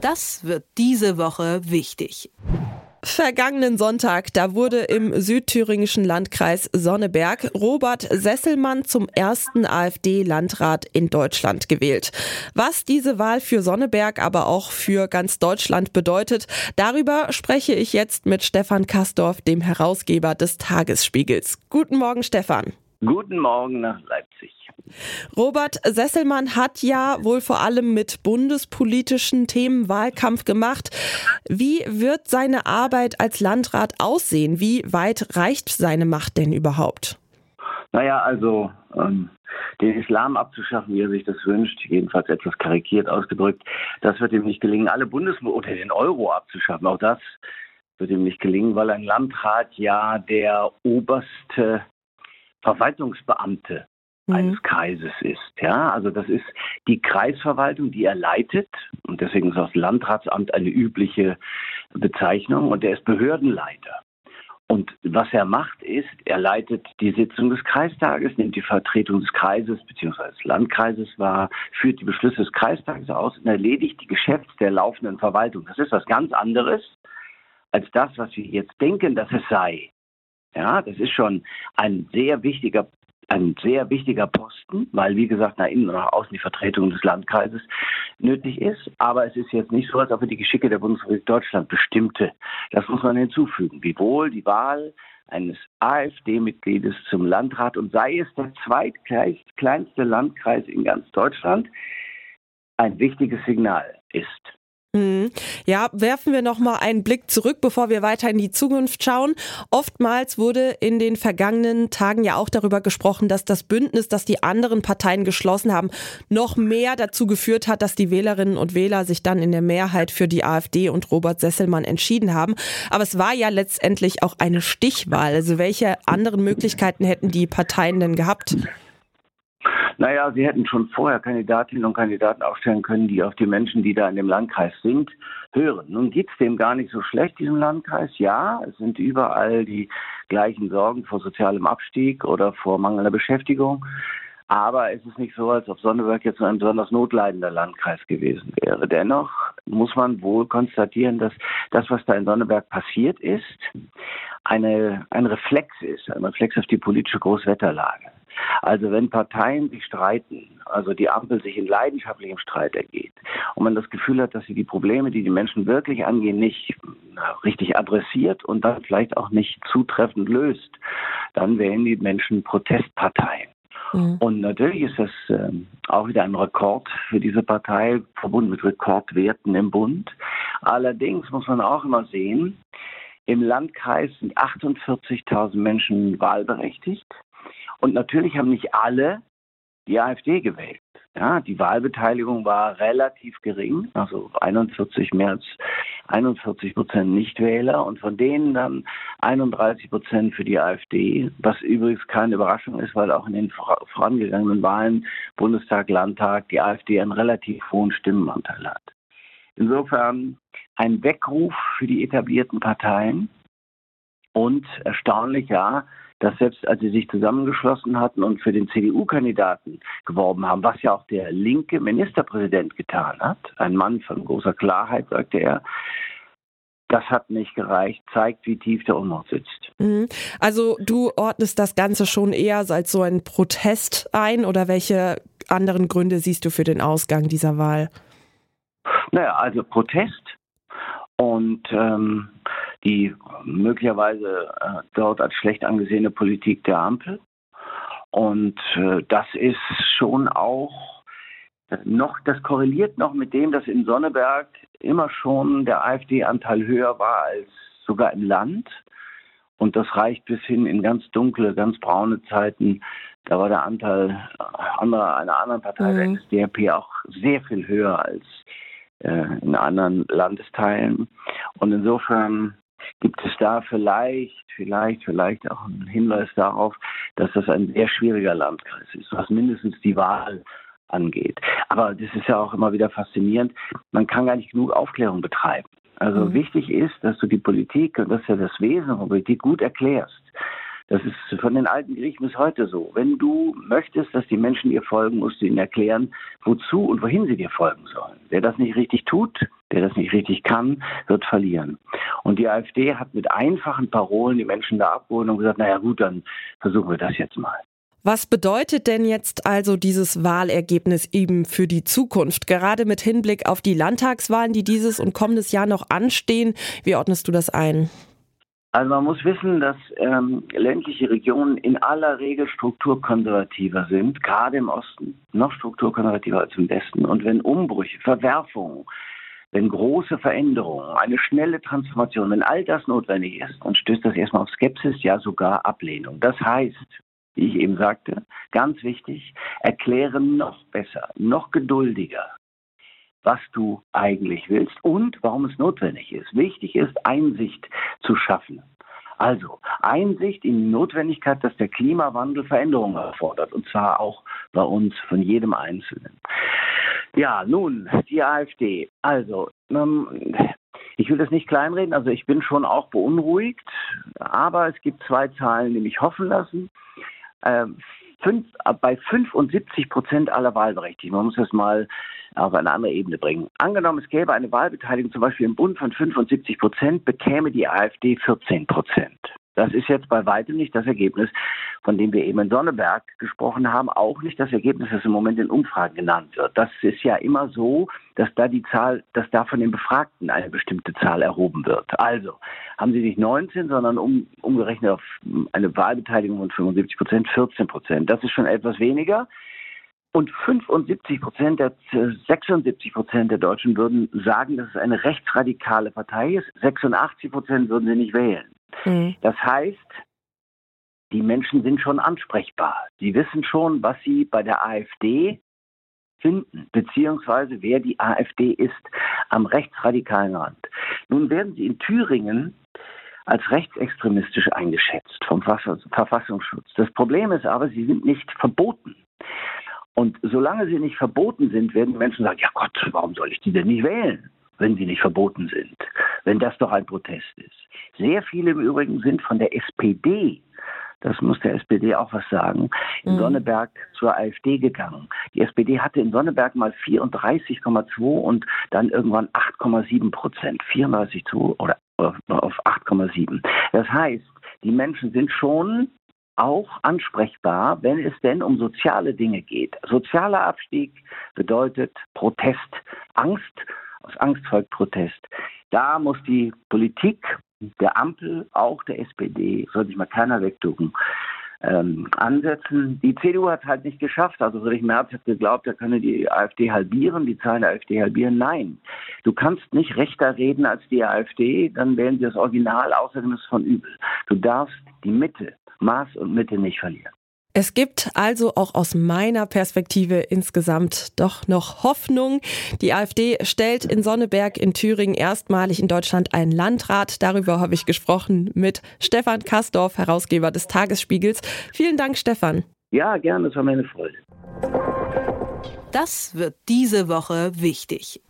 Das wird diese Woche wichtig. Vergangenen Sonntag, da wurde im südthüringischen Landkreis Sonneberg Robert Sesselmann zum ersten AfD-Landrat in Deutschland gewählt. Was diese Wahl für Sonneberg, aber auch für ganz Deutschland bedeutet, darüber spreche ich jetzt mit Stefan Kastorf, dem Herausgeber des Tagesspiegels. Guten Morgen, Stefan. Guten Morgen nach Leipzig. Robert Sesselmann hat ja wohl vor allem mit bundespolitischen Themen Wahlkampf gemacht. Wie wird seine Arbeit als Landrat aussehen? Wie weit reicht seine Macht denn überhaupt? Naja, also ähm, den Islam abzuschaffen, wie er sich das wünscht, jedenfalls etwas karikiert ausgedrückt, das wird ihm nicht gelingen. Alle Bundes- oder den Euro abzuschaffen, auch das wird ihm nicht gelingen, weil ein Landrat ja der oberste Verwaltungsbeamte mhm. eines Kreises ist. Ja, also das ist die Kreisverwaltung, die er leitet. Und deswegen ist das Landratsamt eine übliche Bezeichnung. Und er ist Behördenleiter. Und was er macht, ist, er leitet die Sitzung des Kreistages, nimmt die Vertretung des Kreises bzw. des Landkreises wahr, führt die Beschlüsse des Kreistages aus und erledigt die Geschäfte der laufenden Verwaltung. Das ist was ganz anderes als das, was wir jetzt denken, dass es sei. Ja, das ist schon ein sehr wichtiger ein sehr wichtiger Posten, weil, wie gesagt, nach innen und nach außen die Vertretung des Landkreises nötig ist. Aber es ist jetzt nicht so, als ob er die Geschicke der Bundesrepublik Deutschland bestimmte. Das muss man hinzufügen. Wiewohl die Wahl eines AfD-Mitgliedes zum Landrat und sei es der zweitkleinste Landkreis in ganz Deutschland ein wichtiges Signal ist. Mhm. Ja, werfen wir noch mal einen Blick zurück, bevor wir weiter in die Zukunft schauen. Oftmals wurde in den vergangenen Tagen ja auch darüber gesprochen, dass das Bündnis, das die anderen Parteien geschlossen haben, noch mehr dazu geführt hat, dass die Wählerinnen und Wähler sich dann in der Mehrheit für die AfD und Robert Sesselmann entschieden haben. Aber es war ja letztendlich auch eine Stichwahl. Also welche anderen Möglichkeiten hätten die Parteien denn gehabt? Naja, sie hätten schon vorher Kandidatinnen und Kandidaten aufstellen können, die auf die Menschen, die da in dem Landkreis sind, hören. Nun geht's dem gar nicht so schlecht, diesem Landkreis. Ja, es sind überall die gleichen Sorgen vor sozialem Abstieg oder vor mangelnder Beschäftigung. Aber es ist nicht so, als ob Sonneberg jetzt ein besonders notleidender Landkreis gewesen wäre. Dennoch muss man wohl konstatieren, dass das, was da in Sonneberg passiert ist, eine, ein Reflex ist, ein Reflex auf die politische Großwetterlage. Also wenn Parteien sich streiten, also die Ampel sich in leidenschaftlichem Streit ergeht und man das Gefühl hat, dass sie die Probleme, die die Menschen wirklich angehen, nicht richtig adressiert und dann vielleicht auch nicht zutreffend löst, dann wählen die Menschen Protestparteien. Mhm. Und natürlich ist das äh, auch wieder ein Rekord für diese Partei, verbunden mit Rekordwerten im Bund. Allerdings muss man auch immer sehen, im Landkreis sind 48.000 Menschen wahlberechtigt. Und natürlich haben nicht alle die AfD gewählt. Ja, die Wahlbeteiligung war relativ gering, also 41 mehr als 41 Prozent Nichtwähler und von denen dann 31 Prozent für die AfD, was übrigens keine Überraschung ist, weil auch in den vorangegangenen Wahlen, Bundestag, Landtag, die AfD einen relativ hohen Stimmenanteil hat. Insofern ein Weckruf für die etablierten Parteien und erstaunlich, ja, dass selbst als sie sich zusammengeschlossen hatten und für den CDU-Kandidaten geworben haben, was ja auch der linke Ministerpräsident getan hat, ein Mann von großer Klarheit, sagte er, das hat nicht gereicht, zeigt, wie tief der Unmut sitzt. Mhm. Also du ordnest das Ganze schon eher als so ein Protest ein oder welche anderen Gründe siehst du für den Ausgang dieser Wahl? Naja, also Protest und ähm, die möglicherweise äh, dort als schlecht angesehene Politik der Ampel. Und äh, das ist schon auch noch, das korreliert noch mit dem, dass in Sonneberg immer schon der AfD-Anteil höher war als sogar im Land. Und das reicht bis hin in ganz dunkle, ganz braune Zeiten. Da war der Anteil anderer, einer anderen Partei, mhm. der NSDAP, auch sehr viel höher als äh, in anderen Landesteilen. Und insofern gibt es da vielleicht, vielleicht, vielleicht auch einen Hinweis darauf, dass das ein sehr schwieriger Landkreis ist, was mindestens die Wahl angeht. Aber das ist ja auch immer wieder faszinierend. Man kann gar nicht genug Aufklärung betreiben. Also mhm. wichtig ist, dass du die Politik, und das ist ja das Wesen von Politik, gut erklärst. Das ist von den alten Griechen bis heute so. Wenn du möchtest, dass die Menschen dir folgen, musst du ihnen erklären, wozu und wohin sie dir folgen sollen. Wer das nicht richtig tut, der das nicht richtig kann, wird verlieren. Und die AfD hat mit einfachen Parolen die Menschen da abgeholt und gesagt, naja gut, dann versuchen wir das jetzt mal. Was bedeutet denn jetzt also dieses Wahlergebnis eben für die Zukunft, gerade mit Hinblick auf die Landtagswahlen, die dieses und kommendes Jahr noch anstehen? Wie ordnest du das ein? Also man muss wissen, dass ähm, ländliche Regionen in aller Regel strukturkonservativer sind, gerade im Osten, noch strukturkonservativer als im Westen. Und wenn Umbrüche, Verwerfungen, wenn große Veränderungen, eine schnelle Transformation, wenn all das notwendig ist, dann stößt das erstmal auf Skepsis, ja sogar Ablehnung. Das heißt, wie ich eben sagte, ganz wichtig, erkläre noch besser, noch geduldiger, was du eigentlich willst und warum es notwendig ist. Wichtig ist, Einsicht zu schaffen. Also Einsicht in die Notwendigkeit, dass der Klimawandel Veränderungen erfordert, und zwar auch bei uns, von jedem Einzelnen. Ja, nun, die AfD. Also, ähm, ich will das nicht kleinreden, also ich bin schon auch beunruhigt, aber es gibt zwei Zahlen, die mich hoffen lassen. Ähm, fünf, bei 75 Prozent aller Wahlberechtigten, man muss das mal auf eine andere Ebene bringen. Angenommen, es gäbe eine Wahlbeteiligung zum Beispiel im Bund von 75 Prozent, bekäme die AfD 14 Prozent. Das ist jetzt bei weitem nicht das Ergebnis, von dem wir eben in Sonneberg gesprochen haben, auch nicht das Ergebnis, das im Moment in Umfragen genannt wird. Das ist ja immer so, dass da die Zahl, dass da von den Befragten eine bestimmte Zahl erhoben wird. Also haben sie nicht 19, sondern um, umgerechnet auf eine Wahlbeteiligung von 75 Prozent 14 Prozent. Das ist schon etwas weniger. Und 75 Prozent der 76 Prozent der Deutschen würden sagen, dass es eine rechtsradikale Partei ist. 86 Prozent würden sie nicht wählen. Mhm. Das heißt, die Menschen sind schon ansprechbar. Sie wissen schon, was sie bei der AfD finden, beziehungsweise wer die AfD ist am rechtsradikalen Rand. Nun werden sie in Thüringen als rechtsextremistisch eingeschätzt vom Verfassungsschutz. Das Problem ist aber, sie sind nicht verboten. Und solange sie nicht verboten sind, werden Menschen sagen, ja Gott, warum soll ich die denn nicht wählen, wenn sie nicht verboten sind, wenn das doch ein Protest ist. Sehr viele im Übrigen sind von der SPD das muss der SPD auch was sagen, in mhm. Sonneberg zur AfD gegangen. Die SPD hatte in Sonneberg mal 34,2 und dann irgendwann 8,7 Prozent. 34 zu oder auf 8,7. Das heißt, die Menschen sind schon auch ansprechbar, wenn es denn um soziale Dinge geht. Sozialer Abstieg bedeutet Protest, Angst, aus Angst folgt Protest. Da muss die Politik der Ampel, auch der SPD, soll sich mal keiner wegducken, ähm, ansetzen. Die CDU hat es halt nicht geschafft. Also Friedrich Merz hat geglaubt, er könne die AfD halbieren, die Zahlen der AfD halbieren. Nein, du kannst nicht rechter reden als die AfD, dann wählen sie das Original, außerdem ist es von übel. Du darfst die Mitte Maß und Mitte nicht verlieren. Es gibt also auch aus meiner Perspektive insgesamt doch noch Hoffnung. Die AfD stellt in Sonneberg in Thüringen erstmalig in Deutschland einen Landrat. Darüber habe ich gesprochen mit Stefan Kastorf, Herausgeber des Tagesspiegels. Vielen Dank, Stefan. Ja, gerne, es war meine Freude. Das wird diese Woche wichtig.